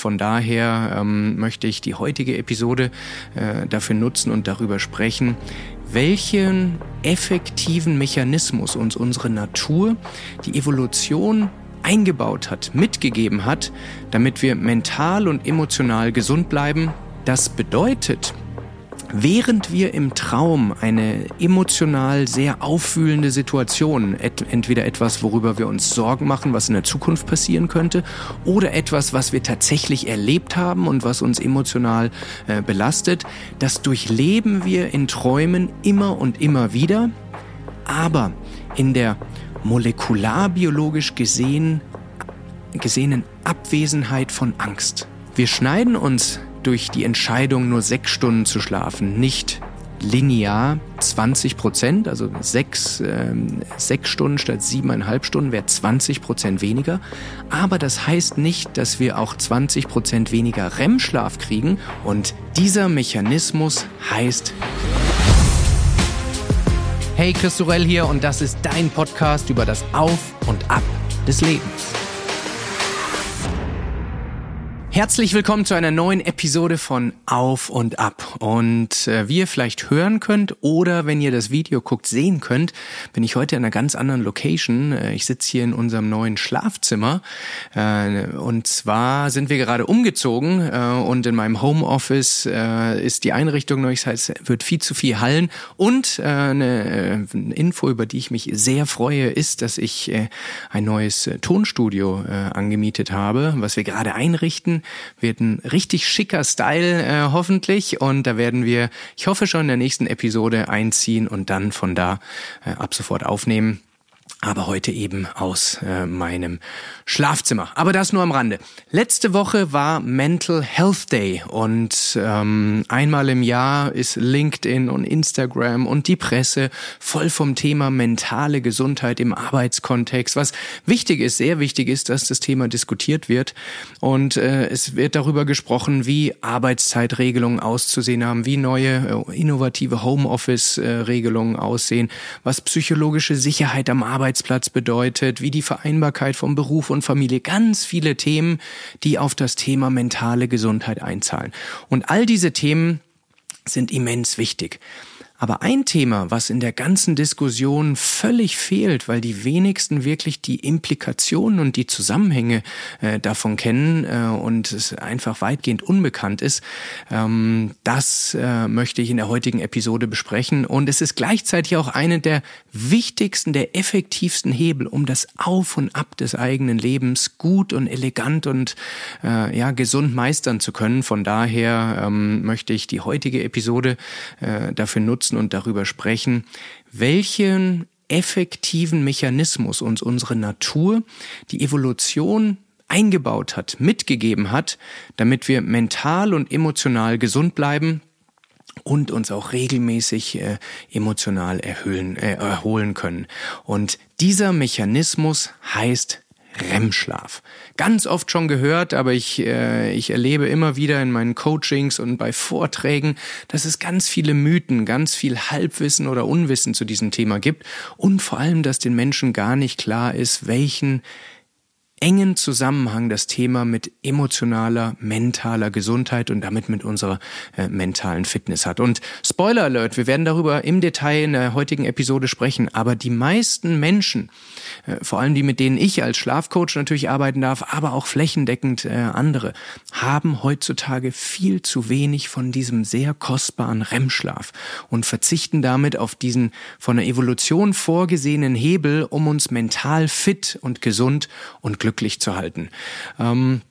Von daher ähm, möchte ich die heutige Episode äh, dafür nutzen und darüber sprechen, welchen effektiven Mechanismus uns unsere Natur, die Evolution eingebaut hat, mitgegeben hat, damit wir mental und emotional gesund bleiben. Das bedeutet, Während wir im Traum eine emotional sehr auffühlende Situation, entweder etwas, worüber wir uns Sorgen machen, was in der Zukunft passieren könnte, oder etwas, was wir tatsächlich erlebt haben und was uns emotional äh, belastet, das durchleben wir in Träumen immer und immer wieder, aber in der molekularbiologisch gesehen, gesehenen Abwesenheit von Angst. Wir schneiden uns durch die Entscheidung, nur sechs Stunden zu schlafen, nicht linear 20 Prozent, also sechs, ähm, sechs Stunden statt siebeneinhalb Stunden wäre 20 Prozent weniger. Aber das heißt nicht, dass wir auch 20 Prozent weniger REM-Schlaf kriegen. Und dieser Mechanismus heißt Hey, Christorell hier und das ist dein Podcast über das Auf und Ab des Lebens. Herzlich willkommen zu einer neuen Episode von Auf und Ab. Und äh, wie ihr vielleicht hören könnt oder wenn ihr das Video guckt, sehen könnt, bin ich heute in einer ganz anderen Location. Äh, ich sitze hier in unserem neuen Schlafzimmer. Äh, und zwar sind wir gerade umgezogen äh, und in meinem Homeoffice äh, ist die Einrichtung neu. Das heißt, es wird viel zu viel Hallen. Und äh, eine äh, Info, über die ich mich sehr freue, ist, dass ich äh, ein neues Tonstudio äh, angemietet habe, was wir gerade einrichten wird ein richtig schicker Style äh, hoffentlich. Und da werden wir, ich hoffe schon in der nächsten Episode einziehen und dann von da äh, ab sofort aufnehmen aber heute eben aus äh, meinem Schlafzimmer. Aber das nur am Rande. Letzte Woche war Mental Health Day und ähm, einmal im Jahr ist LinkedIn und Instagram und die Presse voll vom Thema mentale Gesundheit im Arbeitskontext. Was wichtig ist, sehr wichtig ist, dass das Thema diskutiert wird und äh, es wird darüber gesprochen, wie Arbeitszeitregelungen auszusehen haben, wie neue äh, innovative Homeoffice-Regelungen äh, aussehen, was psychologische Sicherheit am Arbeitsplatz Arbeitsplatz bedeutet, wie die Vereinbarkeit von Beruf und Familie, ganz viele Themen, die auf das Thema mentale Gesundheit einzahlen. Und all diese Themen sind immens wichtig. Aber ein Thema, was in der ganzen Diskussion völlig fehlt, weil die wenigsten wirklich die Implikationen und die Zusammenhänge äh, davon kennen äh, und es einfach weitgehend unbekannt ist, ähm, das äh, möchte ich in der heutigen Episode besprechen. Und es ist gleichzeitig auch eine der wichtigsten, der effektivsten Hebel, um das Auf und Ab des eigenen Lebens gut und elegant und äh, ja gesund meistern zu können. Von daher ähm, möchte ich die heutige Episode äh, dafür nutzen, nutzen und darüber sprechen, welchen effektiven Mechanismus uns unsere Natur, die Evolution eingebaut hat, mitgegeben hat, damit wir mental und emotional gesund bleiben und uns auch regelmäßig äh, emotional erhöhen, äh, erholen können. Und dieser Mechanismus heißt REM-Schlaf. Ganz oft schon gehört, aber ich, äh, ich erlebe immer wieder in meinen Coachings und bei Vorträgen, dass es ganz viele Mythen, ganz viel Halbwissen oder Unwissen zu diesem Thema gibt und vor allem, dass den Menschen gar nicht klar ist, welchen engen Zusammenhang das Thema mit emotionaler, mentaler Gesundheit und damit mit unserer äh, mentalen Fitness hat. Und Spoiler Alert, wir werden darüber im Detail in der heutigen Episode sprechen, aber die meisten Menschen, äh, vor allem die, mit denen ich als Schlafcoach natürlich arbeiten darf, aber auch flächendeckend äh, andere, haben heutzutage viel zu wenig von diesem sehr kostbaren REM-Schlaf und verzichten damit auf diesen von der Evolution vorgesehenen Hebel, um uns mental fit und gesund und glücklich glücklich zu halten. Ähm,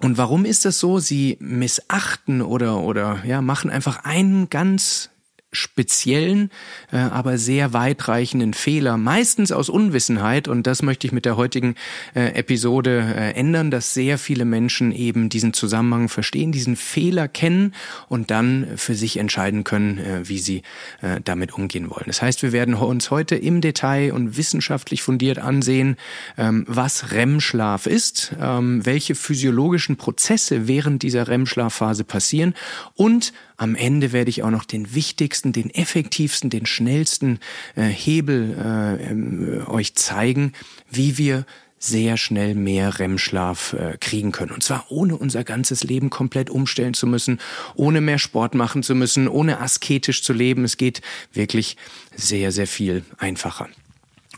und warum ist das so? Sie missachten oder, oder ja, machen einfach einen ganz speziellen, äh, aber sehr weitreichenden Fehler, meistens aus Unwissenheit. Und das möchte ich mit der heutigen äh, Episode äh, ändern, dass sehr viele Menschen eben diesen Zusammenhang verstehen, diesen Fehler kennen und dann für sich entscheiden können, äh, wie sie äh, damit umgehen wollen. Das heißt, wir werden uns heute im Detail und wissenschaftlich fundiert ansehen, ähm, was REM-Schlaf ist, ähm, welche physiologischen Prozesse während dieser REM-Schlafphase passieren und am Ende werde ich auch noch den wichtigsten, den effektivsten, den schnellsten äh, Hebel äh, äh, euch zeigen, wie wir sehr schnell mehr REM-Schlaf äh, kriegen können. Und zwar ohne unser ganzes Leben komplett umstellen zu müssen, ohne mehr Sport machen zu müssen, ohne asketisch zu leben. Es geht wirklich sehr, sehr viel einfacher.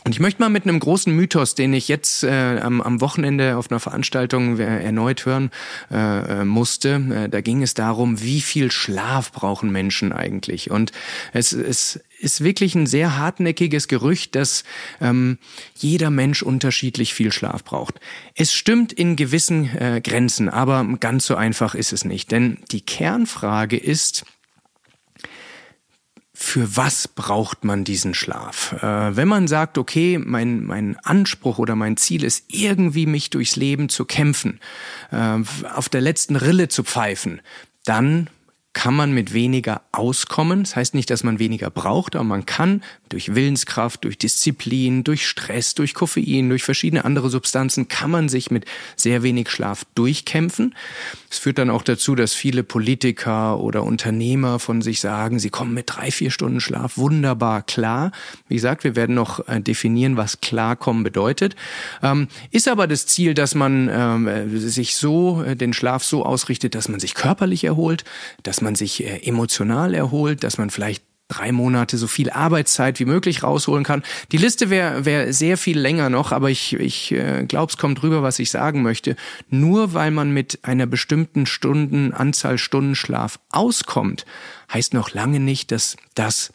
Und ich möchte mal mit einem großen Mythos, den ich jetzt äh, am, am Wochenende auf einer Veranstaltung äh, erneut hören äh, äh, musste, äh, da ging es darum, wie viel Schlaf brauchen Menschen eigentlich. Und es, es ist wirklich ein sehr hartnäckiges Gerücht, dass ähm, jeder Mensch unterschiedlich viel Schlaf braucht. Es stimmt in gewissen äh, Grenzen, aber ganz so einfach ist es nicht. Denn die Kernfrage ist, für was braucht man diesen Schlaf? Äh, wenn man sagt, okay, mein, mein Anspruch oder mein Ziel ist irgendwie mich durchs Leben zu kämpfen, äh, auf der letzten Rille zu pfeifen, dann kann man mit weniger auskommen. Das heißt nicht, dass man weniger braucht, aber man kann durch Willenskraft, durch Disziplin, durch Stress, durch Koffein, durch verschiedene andere Substanzen, kann man sich mit sehr wenig Schlaf durchkämpfen. Es führt dann auch dazu, dass viele Politiker oder Unternehmer von sich sagen, sie kommen mit drei, vier Stunden Schlaf wunderbar klar. Wie gesagt, wir werden noch äh, definieren, was klarkommen bedeutet. Ähm, ist aber das Ziel, dass man ähm, sich so, äh, den Schlaf so ausrichtet, dass man sich körperlich erholt, dass dass man sich äh, emotional erholt, dass man vielleicht drei Monate so viel Arbeitszeit wie möglich rausholen kann. Die Liste wäre wär sehr viel länger noch, aber ich, ich äh, glaube, es kommt drüber, was ich sagen möchte. Nur weil man mit einer bestimmten Stunden, Anzahl Stunden Schlaf auskommt, heißt noch lange nicht, dass das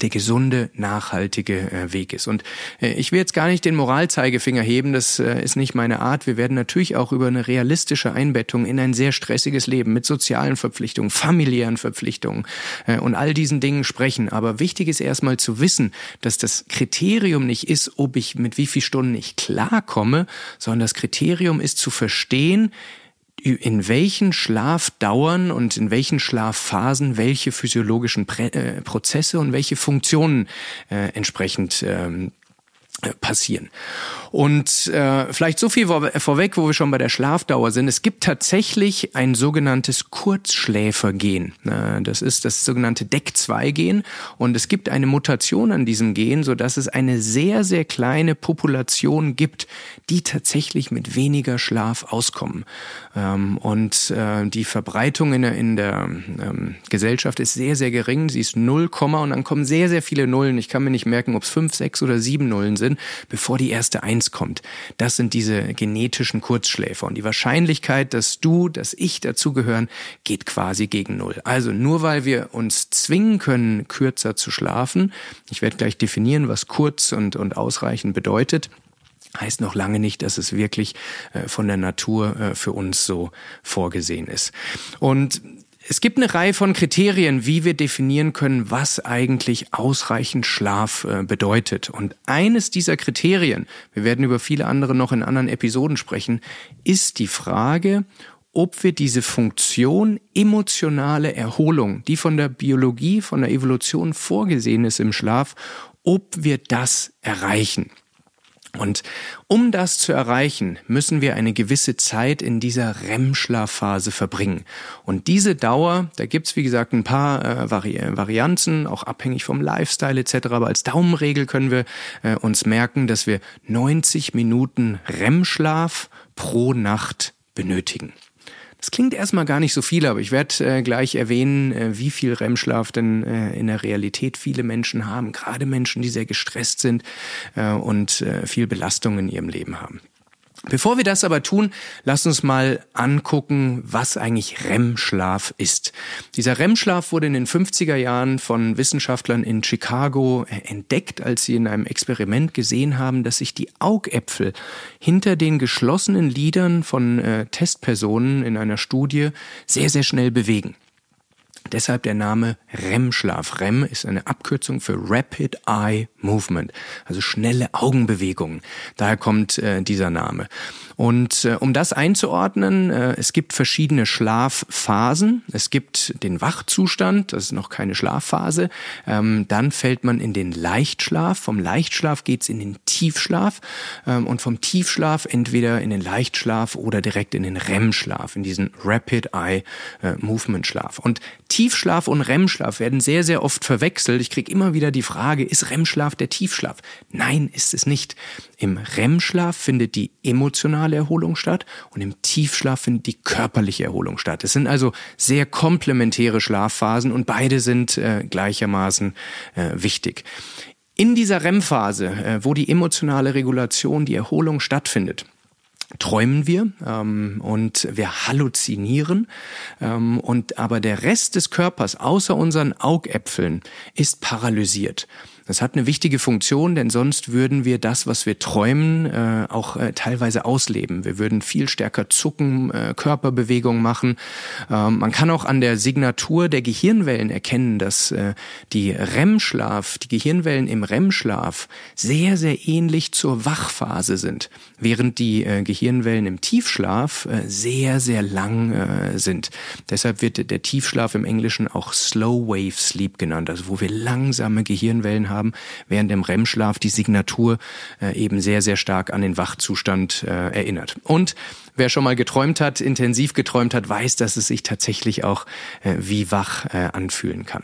der gesunde, nachhaltige äh, Weg ist. Und äh, ich will jetzt gar nicht den Moralzeigefinger heben, das äh, ist nicht meine Art. Wir werden natürlich auch über eine realistische Einbettung in ein sehr stressiges Leben mit sozialen Verpflichtungen, familiären Verpflichtungen und all diesen Dingen sprechen. Aber wichtig ist erstmal zu wissen, dass das Kriterium nicht ist, ob ich mit wie viel Stunden ich klarkomme, sondern das Kriterium ist zu verstehen, in welchen Schlafdauern und in welchen Schlafphasen welche physiologischen Prä äh, Prozesse und welche Funktionen äh, entsprechend ähm, äh, passieren. Und äh, vielleicht so viel vor, vorweg, wo wir schon bei der Schlafdauer sind. Es gibt tatsächlich ein sogenanntes Kurzschläfergen. Äh, das ist das sogenannte DEC2-Gen. Und es gibt eine Mutation an diesem Gen, so dass es eine sehr, sehr kleine Population gibt, die tatsächlich mit weniger Schlaf auskommen. Ähm, und äh, die Verbreitung in der, in der ähm, Gesellschaft ist sehr, sehr gering. Sie ist 0, und dann kommen sehr, sehr viele Nullen. Ich kann mir nicht merken, ob es 5, 6 oder 7 Nullen sind sind, bevor die erste Eins kommt. Das sind diese genetischen Kurzschläfer. Und die Wahrscheinlichkeit, dass du, dass ich dazugehören, geht quasi gegen Null. Also nur weil wir uns zwingen können, kürzer zu schlafen, ich werde gleich definieren, was kurz und, und ausreichend bedeutet, heißt noch lange nicht, dass es wirklich äh, von der Natur äh, für uns so vorgesehen ist. Und es gibt eine Reihe von Kriterien, wie wir definieren können, was eigentlich ausreichend Schlaf äh, bedeutet. Und eines dieser Kriterien, wir werden über viele andere noch in anderen Episoden sprechen, ist die Frage, ob wir diese Funktion emotionale Erholung, die von der Biologie, von der Evolution vorgesehen ist im Schlaf, ob wir das erreichen. Und um das zu erreichen, müssen wir eine gewisse Zeit in dieser REM-Schlafphase verbringen. Und diese Dauer, da gibt's wie gesagt ein paar äh, Vari Varianten, auch abhängig vom Lifestyle etc. Aber als Daumenregel können wir äh, uns merken, dass wir 90 Minuten REM-Schlaf pro Nacht benötigen. Das klingt erstmal gar nicht so viel, aber ich werde äh, gleich erwähnen, äh, wie viel REM-Schlaf denn äh, in der Realität viele Menschen haben, gerade Menschen, die sehr gestresst sind äh, und äh, viel Belastung in ihrem Leben haben. Bevor wir das aber tun, lass uns mal angucken, was eigentlich REM-Schlaf ist. Dieser REM-Schlaf wurde in den 50er Jahren von Wissenschaftlern in Chicago entdeckt, als sie in einem Experiment gesehen haben, dass sich die Augäpfel hinter den geschlossenen Lidern von äh, Testpersonen in einer Studie sehr, sehr schnell bewegen. Deshalb der Name REM-Schlaf. REM ist eine Abkürzung für Rapid Eye Movement, also schnelle Augenbewegungen. Daher kommt äh, dieser Name. Und äh, um das einzuordnen, äh, es gibt verschiedene Schlafphasen. Es gibt den Wachzustand, das ist noch keine Schlafphase. Ähm, dann fällt man in den Leichtschlaf. Vom Leichtschlaf geht's in den Tiefschlaf ähm, und vom Tiefschlaf entweder in den Leichtschlaf oder direkt in den REM-Schlaf, in diesen Rapid Eye äh, Movement Schlaf. Und Tiefschlaf und REM-Schlaf werden sehr, sehr oft verwechselt. Ich kriege immer wieder die Frage, ist REM-Schlaf der Tiefschlaf? Nein, ist es nicht. Im REM-Schlaf findet die emotionale Erholung statt und im Tiefschlaf findet die körperliche Erholung statt. Es sind also sehr komplementäre Schlafphasen und beide sind äh, gleichermaßen äh, wichtig. In dieser REM-Phase, äh, wo die emotionale Regulation, die Erholung stattfindet, träumen wir ähm, und wir halluzinieren ähm, und aber der Rest des Körpers außer unseren Augäpfeln ist paralysiert. Das hat eine wichtige Funktion, denn sonst würden wir das, was wir träumen, äh, auch äh, teilweise ausleben. Wir würden viel stärker zucken, äh, Körperbewegungen machen. Ähm, man kann auch an der Signatur der Gehirnwellen erkennen, dass äh, die REM-Schlaf, die Gehirnwellen im REM-Schlaf sehr, sehr ähnlich zur Wachphase sind, während die äh, Gehirnwellen im Tiefschlaf äh, sehr, sehr lang äh, sind. Deshalb wird der Tiefschlaf im Englischen auch Slow Wave Sleep genannt, also wo wir langsame Gehirnwellen haben haben, während im REM-Schlaf die Signatur äh, eben sehr, sehr stark an den Wachzustand äh, erinnert. Und wer schon mal geträumt hat, intensiv geträumt hat, weiß, dass es sich tatsächlich auch äh, wie wach äh, anfühlen kann.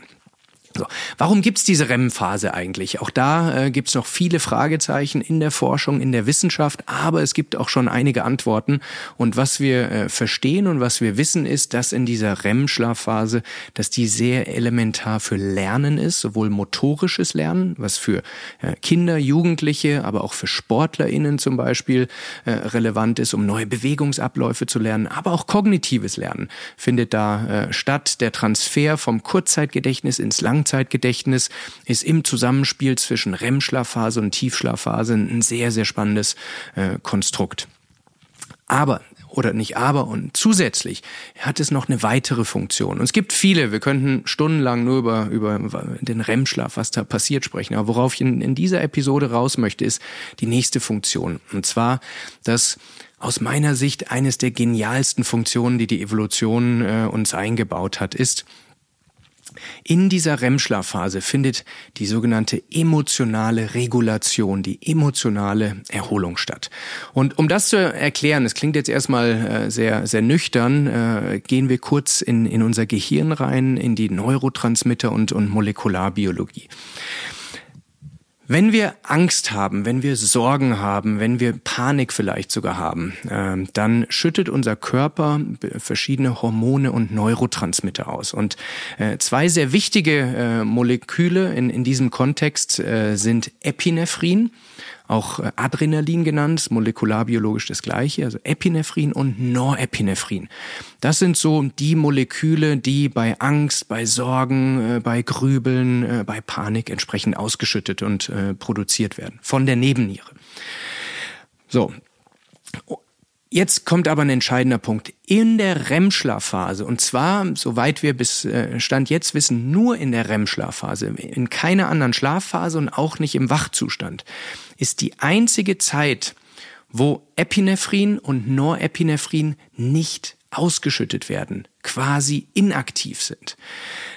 So. Warum gibt's diese REM-Phase eigentlich? Auch da äh, gibt's noch viele Fragezeichen in der Forschung, in der Wissenschaft, aber es gibt auch schon einige Antworten. Und was wir äh, verstehen und was wir wissen, ist, dass in dieser REM-Schlafphase, dass die sehr elementar für Lernen ist, sowohl motorisches Lernen, was für äh, Kinder, Jugendliche, aber auch für SportlerInnen zum Beispiel äh, relevant ist, um neue Bewegungsabläufe zu lernen, aber auch kognitives Lernen findet da äh, statt. Der Transfer vom Kurzzeitgedächtnis ins Lang Langzeitgedächtnis ist im Zusammenspiel zwischen REM-Schlafphase und Tiefschlafphase ein sehr, sehr spannendes äh, Konstrukt. Aber oder nicht aber und zusätzlich hat es noch eine weitere Funktion. Und es gibt viele, wir könnten stundenlang nur über, über den REM-Schlaf, was da passiert, sprechen. Aber worauf ich in, in dieser Episode raus möchte, ist die nächste Funktion. Und zwar, dass aus meiner Sicht eines der genialsten Funktionen, die die Evolution äh, uns eingebaut hat, ist, in dieser REM-Schlafphase findet die sogenannte emotionale Regulation, die emotionale Erholung statt. Und um das zu erklären, es klingt jetzt erstmal äh, sehr, sehr nüchtern, äh, gehen wir kurz in, in unser Gehirn rein, in die Neurotransmitter und, und Molekularbiologie. Wenn wir Angst haben, wenn wir Sorgen haben, wenn wir Panik vielleicht sogar haben, äh, dann schüttet unser Körper verschiedene Hormone und Neurotransmitter aus. Und äh, zwei sehr wichtige äh, Moleküle in, in diesem Kontext äh, sind Epinephrin auch äh, Adrenalin genannt, molekularbiologisch das gleiche, also Epinephrin und Norepinephrin. Das sind so die Moleküle, die bei Angst, bei Sorgen, äh, bei Grübeln, äh, bei Panik entsprechend ausgeschüttet und produziert werden von der Nebenniere. So. Jetzt kommt aber ein entscheidender Punkt. In der REM-Schlafphase, und zwar, soweit wir bis Stand jetzt wissen, nur in der REM-Schlafphase, in keiner anderen Schlafphase und auch nicht im Wachzustand, ist die einzige Zeit, wo Epinephrin und Norepinephrin nicht ausgeschüttet werden, quasi inaktiv sind.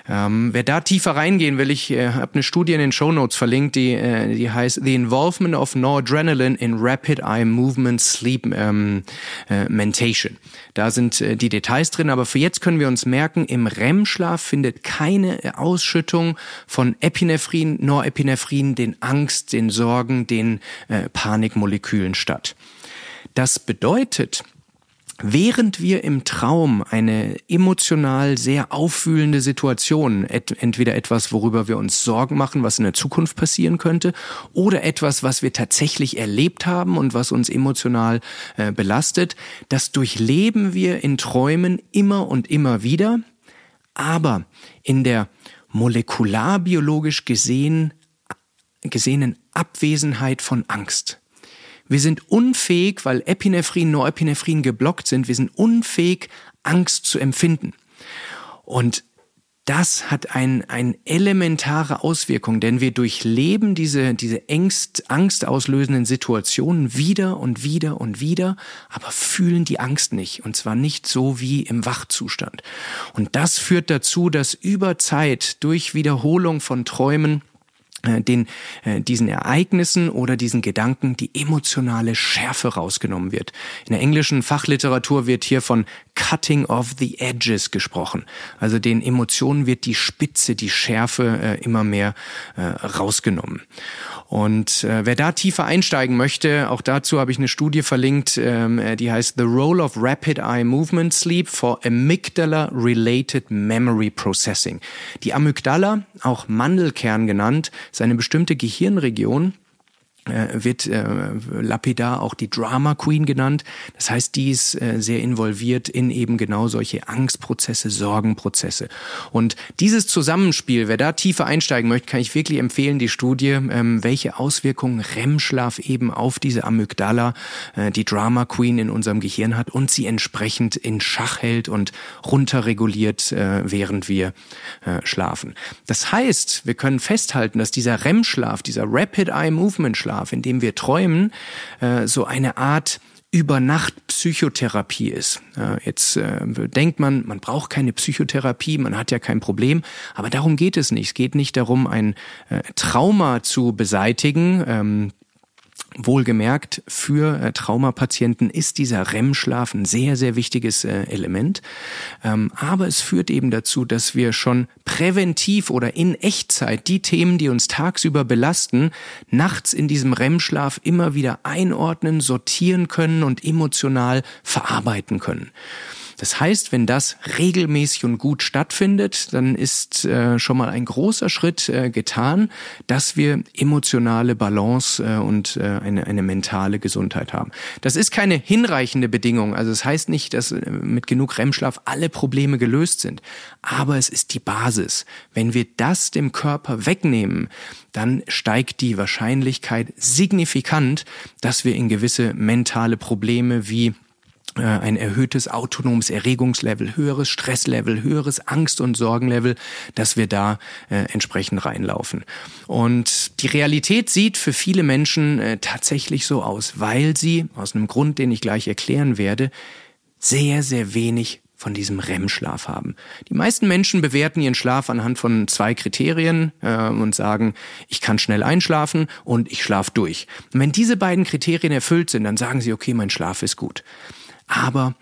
Ähm, wer da tiefer reingehen will, ich äh, habe eine Studie in den Show Notes verlinkt, die, äh, die heißt The Involvement of Noradrenaline in Rapid Eye Movement Sleep ähm, äh, Mentation. Da sind äh, die Details drin, aber für jetzt können wir uns merken, im REM-Schlaf findet keine Ausschüttung von Epinephrin, Norepinephrin, den Angst, den Sorgen, den äh, Panikmolekülen statt. Das bedeutet, Während wir im Traum eine emotional sehr auffühlende Situation, entweder etwas, worüber wir uns Sorgen machen, was in der Zukunft passieren könnte, oder etwas, was wir tatsächlich erlebt haben und was uns emotional äh, belastet, das durchleben wir in Träumen immer und immer wieder, aber in der molekularbiologisch gesehen, gesehenen Abwesenheit von Angst. Wir sind unfähig, weil Epinephrin, Norepinephrin geblockt sind, wir sind unfähig, Angst zu empfinden. Und das hat ein, ein elementare Auswirkung, denn wir durchleben diese, diese Ängst, angstauslösenden Situationen wieder und wieder und wieder, aber fühlen die Angst nicht. Und zwar nicht so wie im Wachzustand. Und das führt dazu, dass über Zeit durch Wiederholung von Träumen den, äh, diesen Ereignissen oder diesen Gedanken die emotionale Schärfe rausgenommen wird. In der englischen Fachliteratur wird hier von Cutting of the Edges gesprochen. Also den Emotionen wird die Spitze, die Schärfe äh, immer mehr äh, rausgenommen. Und äh, wer da tiefer einsteigen möchte, auch dazu habe ich eine Studie verlinkt, ähm, äh, die heißt The Role of Rapid Eye Movement Sleep for Amygdala-Related Memory Processing. Die Amygdala, auch Mandelkern genannt, ist eine bestimmte Gehirnregion, wird äh, lapidar auch die Drama Queen genannt. Das heißt, die ist äh, sehr involviert in eben genau solche Angstprozesse, Sorgenprozesse. Und dieses Zusammenspiel, wer da tiefer einsteigen möchte, kann ich wirklich empfehlen, die Studie, ähm, welche Auswirkungen REM-Schlaf eben auf diese Amygdala, äh, die Drama Queen in unserem Gehirn hat und sie entsprechend in Schach hält und runterreguliert, äh, während wir äh, schlafen. Das heißt, wir können festhalten, dass dieser REM-Schlaf, dieser Rapid Eye Movement Schlaf, Schlaf, in dem wir träumen, äh, so eine Art Übernacht-Psychotherapie ist. Jetzt äh, denkt man, man braucht keine Psychotherapie, man hat ja kein Problem, aber darum geht es nicht. Es geht nicht darum, ein äh, Trauma zu beseitigen. Ähm, Wohlgemerkt, für äh, Traumapatienten ist dieser REM-Schlaf ein sehr, sehr wichtiges äh, Element. Ähm, aber es führt eben dazu, dass wir schon präventiv oder in Echtzeit die Themen, die uns tagsüber belasten, nachts in diesem REM-Schlaf immer wieder einordnen, sortieren können und emotional verarbeiten können. Das heißt, wenn das regelmäßig und gut stattfindet, dann ist äh, schon mal ein großer Schritt äh, getan, dass wir emotionale Balance äh, und äh, eine, eine mentale Gesundheit haben. Das ist keine hinreichende Bedingung. Also es das heißt nicht, dass äh, mit genug REM-Schlaf alle Probleme gelöst sind. Aber es ist die Basis. Wenn wir das dem Körper wegnehmen, dann steigt die Wahrscheinlichkeit signifikant, dass wir in gewisse mentale Probleme wie ein erhöhtes autonomes Erregungslevel, höheres Stresslevel, höheres Angst- und Sorgenlevel, dass wir da äh, entsprechend reinlaufen. Und die Realität sieht für viele Menschen äh, tatsächlich so aus, weil sie, aus einem Grund, den ich gleich erklären werde, sehr, sehr wenig von diesem REM-Schlaf haben. Die meisten Menschen bewerten ihren Schlaf anhand von zwei Kriterien äh, und sagen, ich kann schnell einschlafen und ich schlafe durch. Und wenn diese beiden Kriterien erfüllt sind, dann sagen sie, okay, mein Schlaf ist gut aber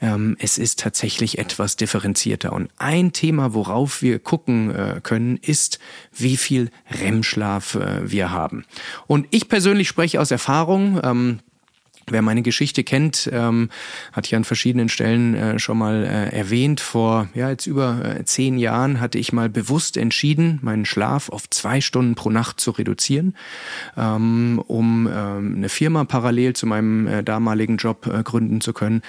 ähm, es ist tatsächlich etwas differenzierter. Und ein Thema, worauf wir gucken äh, können, ist, wie viel REM-Schlaf äh, wir haben. Und ich persönlich spreche aus Erfahrung. Ähm, Wer meine Geschichte kennt, ähm, hat ich an verschiedenen Stellen äh, schon mal äh, erwähnt. Vor ja jetzt über äh, zehn Jahren hatte ich mal bewusst entschieden, meinen Schlaf auf zwei Stunden pro Nacht zu reduzieren, ähm, um ähm, eine Firma parallel zu meinem äh, damaligen Job äh, gründen zu können.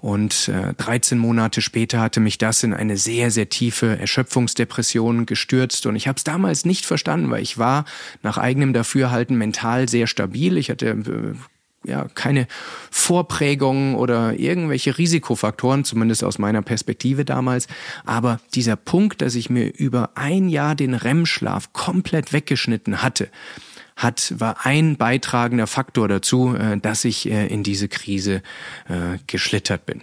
Und äh, 13 Monate später hatte mich das in eine sehr sehr tiefe Erschöpfungsdepression gestürzt. Und ich habe es damals nicht verstanden, weil ich war nach eigenem Dafürhalten mental sehr stabil. Ich hatte äh, ja, keine Vorprägungen oder irgendwelche Risikofaktoren, zumindest aus meiner Perspektive damals. Aber dieser Punkt, dass ich mir über ein Jahr den REM-Schlaf komplett weggeschnitten hatte, hat, war ein beitragender Faktor dazu, äh, dass ich äh, in diese Krise äh, geschlittert bin.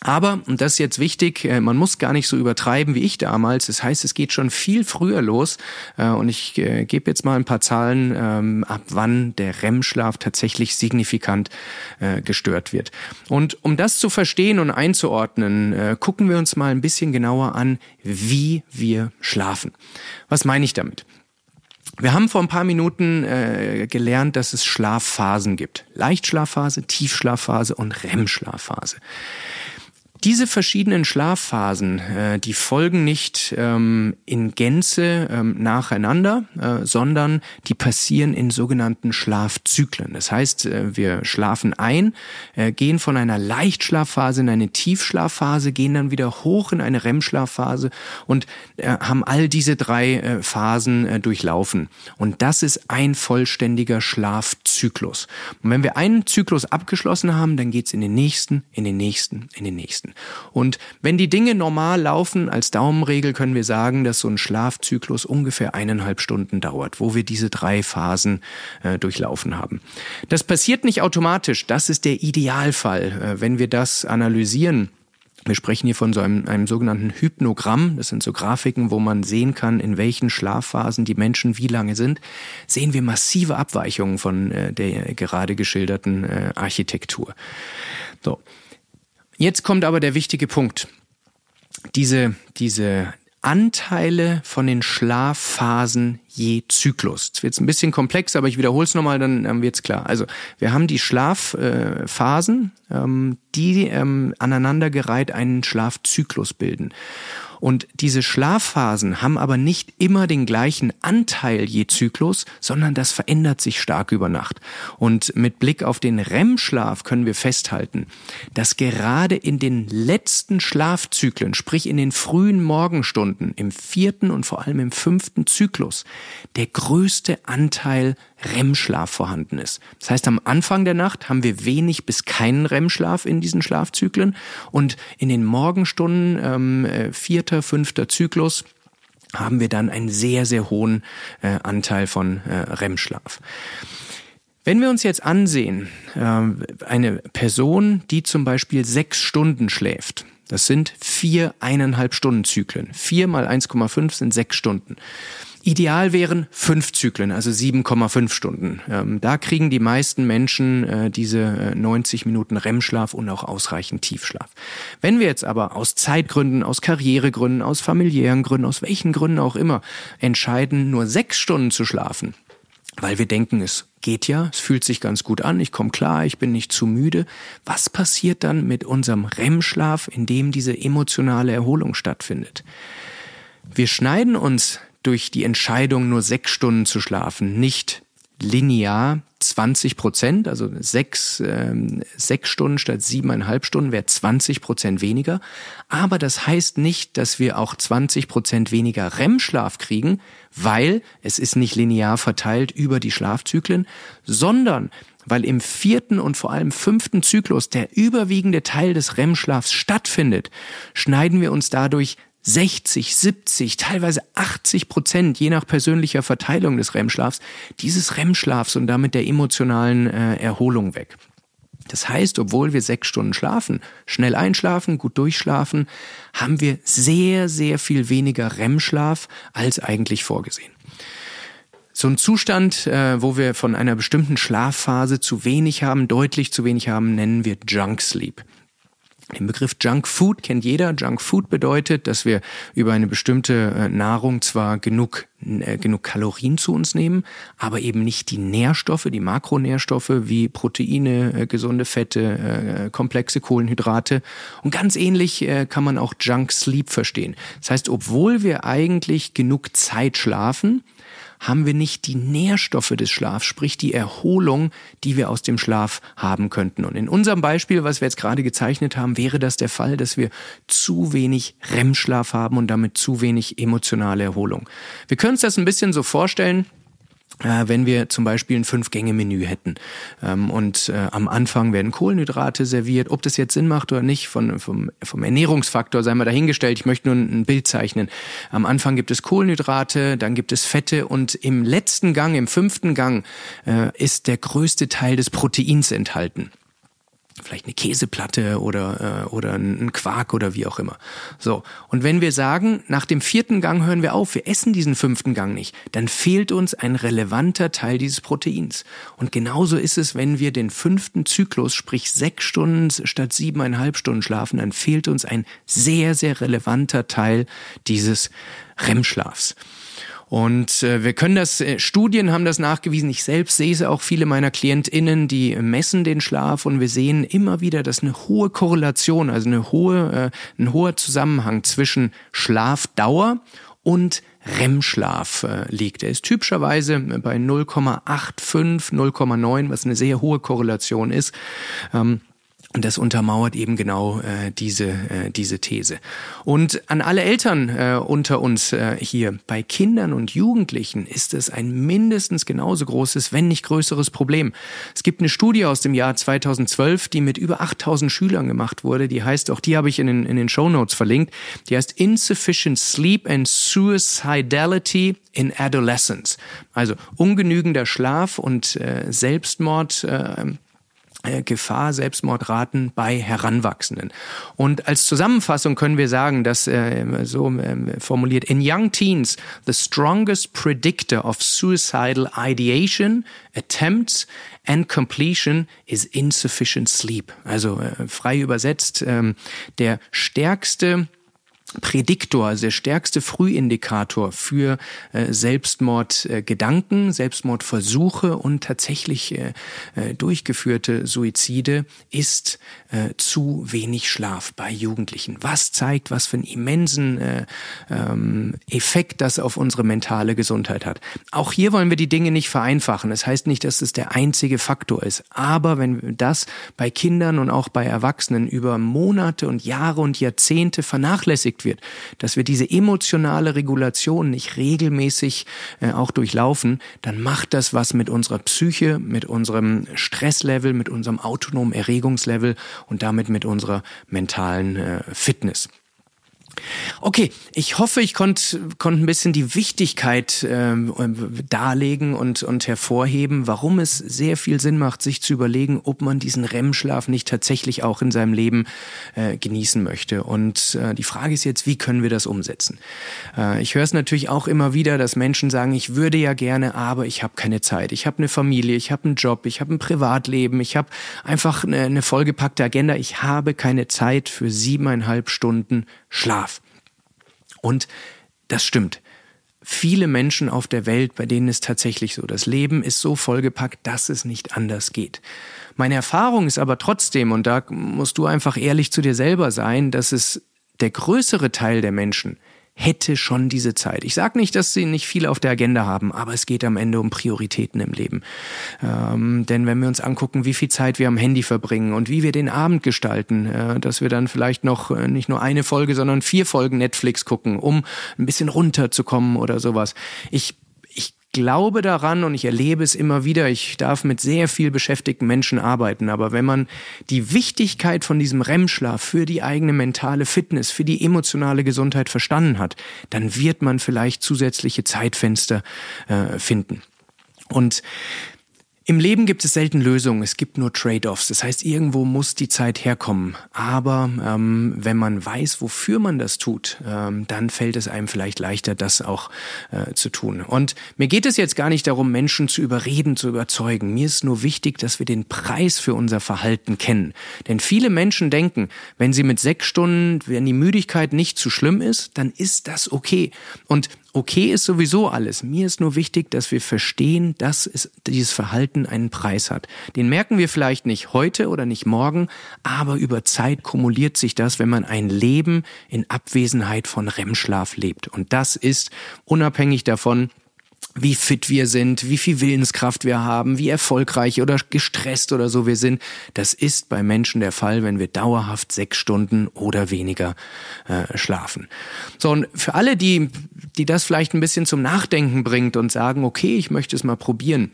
Aber, und das ist jetzt wichtig, äh, man muss gar nicht so übertreiben wie ich damals. Das heißt, es geht schon viel früher los. Äh, und ich äh, gebe jetzt mal ein paar Zahlen, ähm, ab wann der REM-Schlaf tatsächlich signifikant gestört wird. Und um das zu verstehen und einzuordnen, gucken wir uns mal ein bisschen genauer an, wie wir schlafen. Was meine ich damit? Wir haben vor ein paar Minuten äh, gelernt, dass es Schlafphasen gibt. Leichtschlafphase, Tiefschlafphase und REM-Schlafphase. Diese verschiedenen Schlafphasen, äh, die folgen nicht ähm, in Gänze ähm, nacheinander, äh, sondern die passieren in sogenannten Schlafzyklen. Das heißt, äh, wir schlafen ein, äh, gehen von einer Leichtschlafphase in eine Tiefschlafphase, gehen dann wieder hoch in eine REM-Schlafphase und äh, haben all diese drei Phasen durchlaufen. Und das ist ein vollständiger Schlafzyklus. Und wenn wir einen Zyklus abgeschlossen haben, dann geht's in den nächsten, in den nächsten, in den nächsten. Und wenn die Dinge normal laufen, als Daumenregel können wir sagen, dass so ein Schlafzyklus ungefähr eineinhalb Stunden dauert, wo wir diese drei Phasen äh, durchlaufen haben. Das passiert nicht automatisch, das ist der Idealfall. Äh, wenn wir das analysieren, wir sprechen hier von so einem, einem sogenannten Hypnogramm. Das sind so Grafiken, wo man sehen kann, in welchen Schlafphasen die Menschen wie lange sind. Sehen wir massive Abweichungen von äh, der gerade geschilderten äh, Architektur. So. Jetzt kommt aber der wichtige Punkt. Diese, diese Anteile von den Schlafphasen je Zyklus. Jetzt wird es ein bisschen komplex, aber ich wiederhole es nochmal, dann ähm, wird es klar. Also wir haben die Schlafphasen, ähm, die ähm, aneinandergereiht einen Schlafzyklus bilden. Und diese Schlafphasen haben aber nicht immer den gleichen Anteil je Zyklus, sondern das verändert sich stark über Nacht. Und mit Blick auf den REM-Schlaf können wir festhalten, dass gerade in den letzten Schlafzyklen, sprich in den frühen Morgenstunden, im vierten und vor allem im fünften Zyklus, der größte Anteil REM-Schlaf vorhanden ist. Das heißt, am Anfang der Nacht haben wir wenig bis keinen REM-Schlaf in diesen Schlafzyklen und in den Morgenstunden, ähm, äh, vierter, fünfter Zyklus, haben wir dann einen sehr, sehr hohen äh, Anteil von äh, REM-Schlaf. Wenn wir uns jetzt ansehen, äh, eine Person, die zum Beispiel sechs Stunden schläft, das sind vier eineinhalb Stunden Zyklen. Vier mal 1,5 sind sechs Stunden. Ideal wären fünf Zyklen, also 7,5 Stunden. Ähm, da kriegen die meisten Menschen äh, diese äh, 90 Minuten REM-Schlaf und auch ausreichend Tiefschlaf. Wenn wir jetzt aber aus Zeitgründen, aus Karrieregründen, aus familiären Gründen, aus welchen Gründen auch immer entscheiden, nur sechs Stunden zu schlafen, weil wir denken, es geht ja, es fühlt sich ganz gut an, ich komme klar, ich bin nicht zu müde. Was passiert dann mit unserem REM-Schlaf, in dem diese emotionale Erholung stattfindet? Wir schneiden uns durch die Entscheidung, nur sechs Stunden zu schlafen, nicht linear 20 Prozent, also sechs, ähm, sechs Stunden statt siebeneinhalb Stunden wäre 20 Prozent weniger. Aber das heißt nicht, dass wir auch 20 Prozent weniger REM-Schlaf kriegen, weil es ist nicht linear verteilt über die Schlafzyklen, sondern weil im vierten und vor allem fünften Zyklus der überwiegende Teil des REM-Schlafs stattfindet, schneiden wir uns dadurch 60, 70, teilweise 80 Prozent, je nach persönlicher Verteilung des REM-Schlafs, dieses REM-Schlafs und damit der emotionalen äh, Erholung weg. Das heißt, obwohl wir sechs Stunden schlafen, schnell einschlafen, gut durchschlafen, haben wir sehr, sehr viel weniger REM-Schlaf als eigentlich vorgesehen. So ein Zustand, äh, wo wir von einer bestimmten Schlafphase zu wenig haben, deutlich zu wenig haben, nennen wir Junk Sleep. Den Begriff Junk Food kennt jeder. Junk Food bedeutet, dass wir über eine bestimmte äh, Nahrung zwar genug, äh, genug Kalorien zu uns nehmen, aber eben nicht die Nährstoffe, die Makronährstoffe wie Proteine, äh, gesunde Fette, äh, komplexe Kohlenhydrate. Und ganz ähnlich äh, kann man auch Junk Sleep verstehen. Das heißt, obwohl wir eigentlich genug Zeit schlafen, haben wir nicht die Nährstoffe des Schlafs, sprich die Erholung, die wir aus dem Schlaf haben könnten. Und in unserem Beispiel, was wir jetzt gerade gezeichnet haben, wäre das der Fall, dass wir zu wenig REM-Schlaf haben und damit zu wenig emotionale Erholung. Wir können uns das ein bisschen so vorstellen, wenn wir zum Beispiel ein Fünf-Gänge-Menü hätten ähm, und äh, am Anfang werden Kohlenhydrate serviert, ob das jetzt Sinn macht oder nicht, von, vom, vom Ernährungsfaktor sei mal dahingestellt, ich möchte nur ein Bild zeichnen. Am Anfang gibt es Kohlenhydrate, dann gibt es Fette und im letzten Gang, im fünften Gang, äh, ist der größte Teil des Proteins enthalten vielleicht eine Käseplatte oder, äh, oder ein Quark oder wie auch immer. So. Und wenn wir sagen, nach dem vierten Gang hören wir auf, wir essen diesen fünften Gang nicht, dann fehlt uns ein relevanter Teil dieses Proteins. Und genauso ist es, wenn wir den fünften Zyklus, sprich sechs Stunden statt siebeneinhalb Stunden schlafen, dann fehlt uns ein sehr, sehr relevanter Teil dieses REM-Schlafs. Und äh, wir können das, äh, Studien haben das nachgewiesen, ich selbst sehe es auch viele meiner KlientInnen, die messen den Schlaf und wir sehen immer wieder, dass eine hohe Korrelation, also eine hohe, äh, ein hoher Zusammenhang zwischen Schlafdauer und REM-Schlaf äh, liegt. Er ist typischerweise bei 0,85, 0,9, was eine sehr hohe Korrelation ist. Ähm, und das untermauert eben genau äh, diese, äh, diese These. Und an alle Eltern äh, unter uns äh, hier, bei Kindern und Jugendlichen ist es ein mindestens genauso großes, wenn nicht größeres Problem. Es gibt eine Studie aus dem Jahr 2012, die mit über 8000 Schülern gemacht wurde. Die heißt, auch die habe ich in den, in den Show Notes verlinkt, die heißt Insufficient Sleep and Suicidality in Adolescence. Also ungenügender Schlaf und äh, Selbstmord. Äh, Gefahr Selbstmordraten bei Heranwachsenden. Und als Zusammenfassung können wir sagen, dass äh, so äh, formuliert in young teens the strongest predictor of suicidal ideation, attempts and completion is insufficient sleep. Also äh, frei übersetzt ähm, der stärkste Prädiktor, also der stärkste Frühindikator für äh, Selbstmordgedanken, äh, Selbstmordversuche und tatsächlich äh, äh, durchgeführte Suizide ist äh, zu wenig Schlaf bei Jugendlichen. Was zeigt, was für einen immensen äh, ähm, Effekt das auf unsere mentale Gesundheit hat. Auch hier wollen wir die Dinge nicht vereinfachen. Das heißt nicht, dass es der einzige Faktor ist. Aber wenn das bei Kindern und auch bei Erwachsenen über Monate und Jahre und Jahrzehnte vernachlässigt wird, dass wir diese emotionale Regulation nicht regelmäßig äh, auch durchlaufen, dann macht das was mit unserer Psyche, mit unserem Stresslevel, mit unserem autonomen Erregungslevel und damit mit unserer mentalen äh, Fitness. Okay, ich hoffe, ich konnte konnt ein bisschen die Wichtigkeit ähm, darlegen und, und hervorheben, warum es sehr viel Sinn macht, sich zu überlegen, ob man diesen REM-Schlaf nicht tatsächlich auch in seinem Leben äh, genießen möchte. Und äh, die Frage ist jetzt, wie können wir das umsetzen? Äh, ich höre es natürlich auch immer wieder, dass Menschen sagen, ich würde ja gerne, aber ich habe keine Zeit. Ich habe eine Familie, ich habe einen Job, ich habe ein Privatleben, ich habe einfach eine, eine vollgepackte Agenda. Ich habe keine Zeit für siebeneinhalb Stunden Schlaf. Und das stimmt. Viele Menschen auf der Welt, bei denen ist tatsächlich so, das Leben ist so vollgepackt, dass es nicht anders geht. Meine Erfahrung ist aber trotzdem, und da musst du einfach ehrlich zu dir selber sein, dass es der größere Teil der Menschen hätte schon diese Zeit. Ich sage nicht, dass sie nicht viel auf der Agenda haben, aber es geht am Ende um Prioritäten im Leben. Ähm, denn wenn wir uns angucken, wie viel Zeit wir am Handy verbringen und wie wir den Abend gestalten, äh, dass wir dann vielleicht noch äh, nicht nur eine Folge, sondern vier Folgen Netflix gucken, um ein bisschen runterzukommen oder sowas. Ich glaube daran und ich erlebe es immer wieder. Ich darf mit sehr viel beschäftigten Menschen arbeiten. Aber wenn man die Wichtigkeit von diesem REM-Schlaf für die eigene mentale Fitness, für die emotionale Gesundheit verstanden hat, dann wird man vielleicht zusätzliche Zeitfenster äh, finden. Und im Leben gibt es selten Lösungen, es gibt nur Trade-offs. Das heißt, irgendwo muss die Zeit herkommen. Aber ähm, wenn man weiß, wofür man das tut, ähm, dann fällt es einem vielleicht leichter, das auch äh, zu tun. Und mir geht es jetzt gar nicht darum, Menschen zu überreden, zu überzeugen. Mir ist nur wichtig, dass wir den Preis für unser Verhalten kennen. Denn viele Menschen denken, wenn sie mit sechs Stunden, wenn die Müdigkeit nicht zu schlimm ist, dann ist das okay. Und okay ist sowieso alles. Mir ist nur wichtig, dass wir verstehen, dass es, dieses Verhalten einen Preis hat. Den merken wir vielleicht nicht heute oder nicht morgen, aber über Zeit kumuliert sich das, wenn man ein Leben in Abwesenheit von REM-Schlaf lebt. Und das ist unabhängig davon, wie fit wir sind, wie viel Willenskraft wir haben, wie erfolgreich oder gestresst oder so wir sind. Das ist bei Menschen der Fall, wenn wir dauerhaft sechs Stunden oder weniger äh, schlafen. So, und für alle, die, die das vielleicht ein bisschen zum Nachdenken bringt und sagen, okay, ich möchte es mal probieren.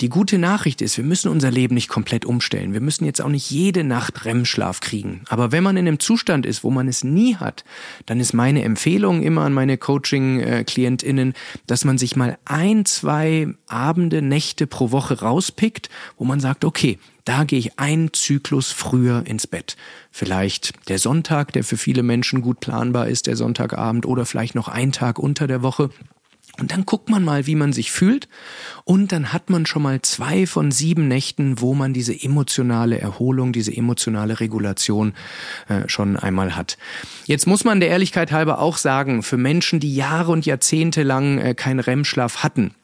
Die gute Nachricht ist, wir müssen unser Leben nicht komplett umstellen. Wir müssen jetzt auch nicht jede Nacht REM-Schlaf kriegen. Aber wenn man in einem Zustand ist, wo man es nie hat, dann ist meine Empfehlung immer an meine Coaching-KlientInnen, dass man sich mal ein, zwei Abende, Nächte pro Woche rauspickt, wo man sagt, okay, da gehe ich einen Zyklus früher ins Bett. Vielleicht der Sonntag, der für viele Menschen gut planbar ist, der Sonntagabend oder vielleicht noch ein Tag unter der Woche. Und dann guckt man mal, wie man sich fühlt. Und dann hat man schon mal zwei von sieben Nächten, wo man diese emotionale Erholung, diese emotionale Regulation äh, schon einmal hat. Jetzt muss man der Ehrlichkeit halber auch sagen, für Menschen, die Jahre und Jahrzehnte lang äh, keinen REM-Schlaf hatten,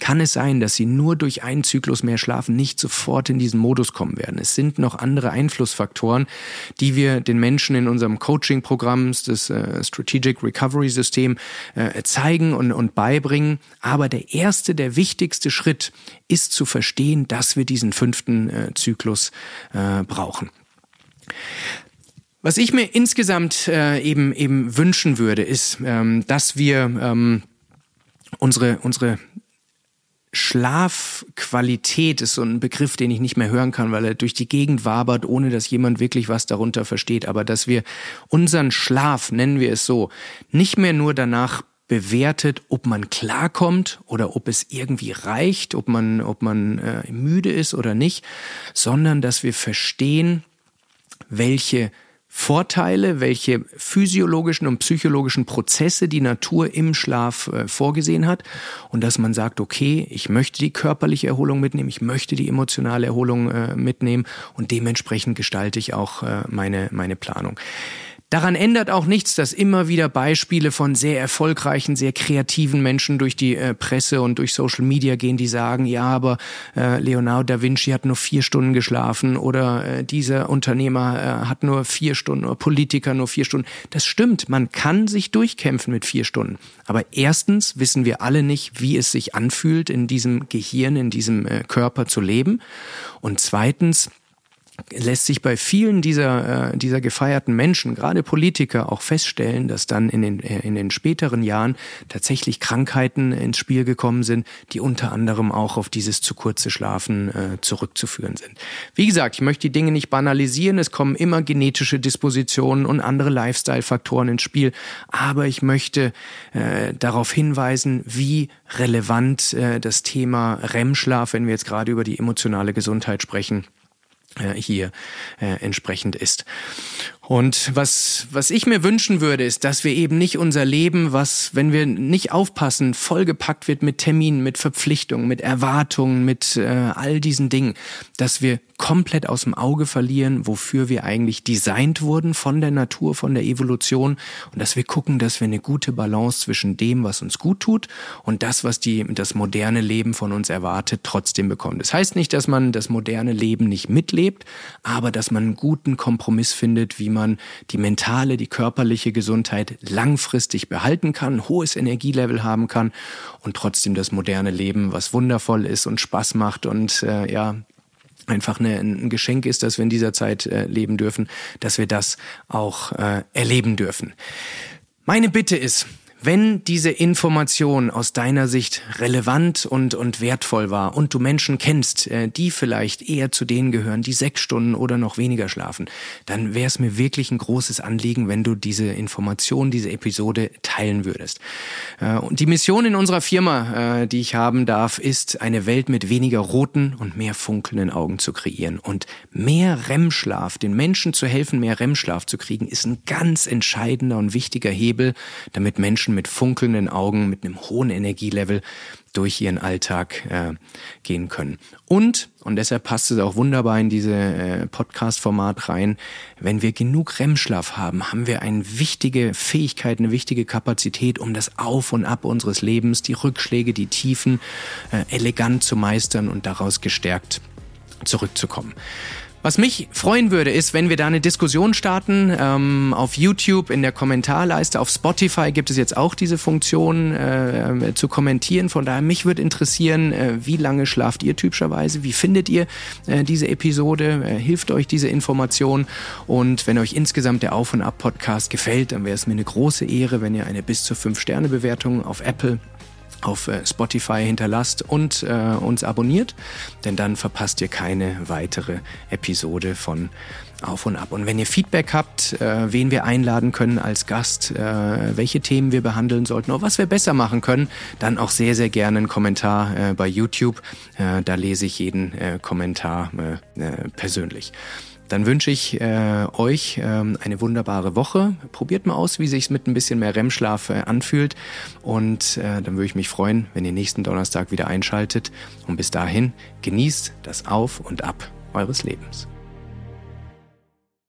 kann es sein, dass sie nur durch einen Zyklus mehr schlafen nicht sofort in diesen Modus kommen werden. Es sind noch andere Einflussfaktoren, die wir den Menschen in unserem Coaching-Programm, das äh, Strategic Recovery System, äh, zeigen und, und beibringen. Aber der erste, der wichtigste Schritt ist zu verstehen, dass wir diesen fünften äh, Zyklus brauchen. Was ich mir insgesamt eben eben wünschen würde, ist, ähm, dass wir ähm, unsere unsere Schlafqualität ist so ein Begriff, den ich nicht mehr hören kann, weil er durch die Gegend wabert, ohne dass jemand wirklich was darunter versteht. Aber dass wir unseren Schlaf, nennen wir es so, nicht mehr nur danach bewertet, ob man klarkommt oder ob es irgendwie reicht, ob man, ob man äh, müde ist oder nicht, sondern dass wir verstehen, welche Vorteile, welche physiologischen und psychologischen Prozesse die Natur im Schlaf äh, vorgesehen hat und dass man sagt, okay, ich möchte die körperliche Erholung mitnehmen, ich möchte die emotionale Erholung äh, mitnehmen und dementsprechend gestalte ich auch äh, meine, meine Planung. Daran ändert auch nichts, dass immer wieder Beispiele von sehr erfolgreichen, sehr kreativen Menschen durch die äh, Presse und durch Social Media gehen, die sagen, ja, aber äh, Leonardo da Vinci hat nur vier Stunden geschlafen oder äh, dieser Unternehmer äh, hat nur vier Stunden oder Politiker nur vier Stunden. Das stimmt, man kann sich durchkämpfen mit vier Stunden. Aber erstens wissen wir alle nicht, wie es sich anfühlt, in diesem Gehirn, in diesem äh, Körper zu leben. Und zweitens, lässt sich bei vielen dieser, äh, dieser gefeierten Menschen, gerade Politiker, auch feststellen, dass dann in den, äh, in den späteren Jahren tatsächlich Krankheiten ins Spiel gekommen sind, die unter anderem auch auf dieses zu kurze Schlafen äh, zurückzuführen sind. Wie gesagt, ich möchte die Dinge nicht banalisieren, es kommen immer genetische Dispositionen und andere Lifestyle-Faktoren ins Spiel, aber ich möchte äh, darauf hinweisen, wie relevant äh, das Thema REM-Schlaf, wenn wir jetzt gerade über die emotionale Gesundheit sprechen, hier äh, entsprechend ist. Und was, was ich mir wünschen würde, ist, dass wir eben nicht unser Leben, was, wenn wir nicht aufpassen, vollgepackt wird mit Terminen, mit Verpflichtungen, mit Erwartungen, mit äh, all diesen Dingen, dass wir komplett aus dem Auge verlieren, wofür wir eigentlich designt wurden von der Natur, von der Evolution und dass wir gucken, dass wir eine gute Balance zwischen dem, was uns gut tut und das, was die, das moderne Leben von uns erwartet, trotzdem bekommen. Das heißt nicht, dass man das moderne Leben nicht mitlebt, aber dass man einen guten Kompromiss findet, wie man die mentale, die körperliche Gesundheit langfristig behalten kann, hohes Energielevel haben kann und trotzdem das moderne Leben, was wundervoll ist und Spaß macht und äh, ja einfach eine, ein Geschenk ist, dass wir in dieser Zeit äh, leben dürfen, dass wir das auch äh, erleben dürfen. Meine Bitte ist, wenn diese Information aus deiner Sicht relevant und, und wertvoll war und du Menschen kennst, äh, die vielleicht eher zu denen gehören, die sechs Stunden oder noch weniger schlafen, dann wäre es mir wirklich ein großes Anliegen, wenn du diese Information, diese Episode teilen würdest. Äh, und die Mission in unserer Firma, äh, die ich haben darf, ist, eine Welt mit weniger roten und mehr funkelnden Augen zu kreieren. Und mehr REM-Schlaf, den Menschen zu helfen, mehr REM-Schlaf zu kriegen, ist ein ganz entscheidender und wichtiger Hebel, damit Menschen mit funkelnden Augen, mit einem hohen Energielevel durch ihren Alltag äh, gehen können. Und, und deshalb passt es auch wunderbar in diese äh, Podcast-Format rein, wenn wir genug REM-Schlaf haben, haben wir eine wichtige Fähigkeit, eine wichtige Kapazität, um das Auf und Ab unseres Lebens, die Rückschläge, die Tiefen äh, elegant zu meistern und daraus gestärkt zurückzukommen. Was mich freuen würde, ist, wenn wir da eine Diskussion starten. Ähm, auf YouTube in der Kommentarleiste, auf Spotify gibt es jetzt auch diese Funktion äh, zu kommentieren. Von daher, mich würde interessieren, äh, wie lange schlaft ihr typischerweise? Wie findet ihr äh, diese Episode? Äh, hilft euch diese Information? Und wenn euch insgesamt der Auf- und Ab-Podcast gefällt, dann wäre es mir eine große Ehre, wenn ihr eine bis zu 5-Sterne-Bewertung auf Apple auf äh, Spotify hinterlasst und äh, uns abonniert, denn dann verpasst ihr keine weitere Episode von Auf und Ab. Und wenn ihr Feedback habt, äh, wen wir einladen können als Gast, äh, welche Themen wir behandeln sollten oder was wir besser machen können, dann auch sehr, sehr gerne einen Kommentar äh, bei YouTube. Äh, da lese ich jeden Kommentar persönlich dann wünsche ich äh, euch äh, eine wunderbare Woche. Probiert mal aus, wie sich's mit ein bisschen mehr REM-Schlaf äh, anfühlt. Und äh, dann würde ich mich freuen, wenn ihr nächsten Donnerstag wieder einschaltet. Und bis dahin genießt das Auf und Ab eures Lebens.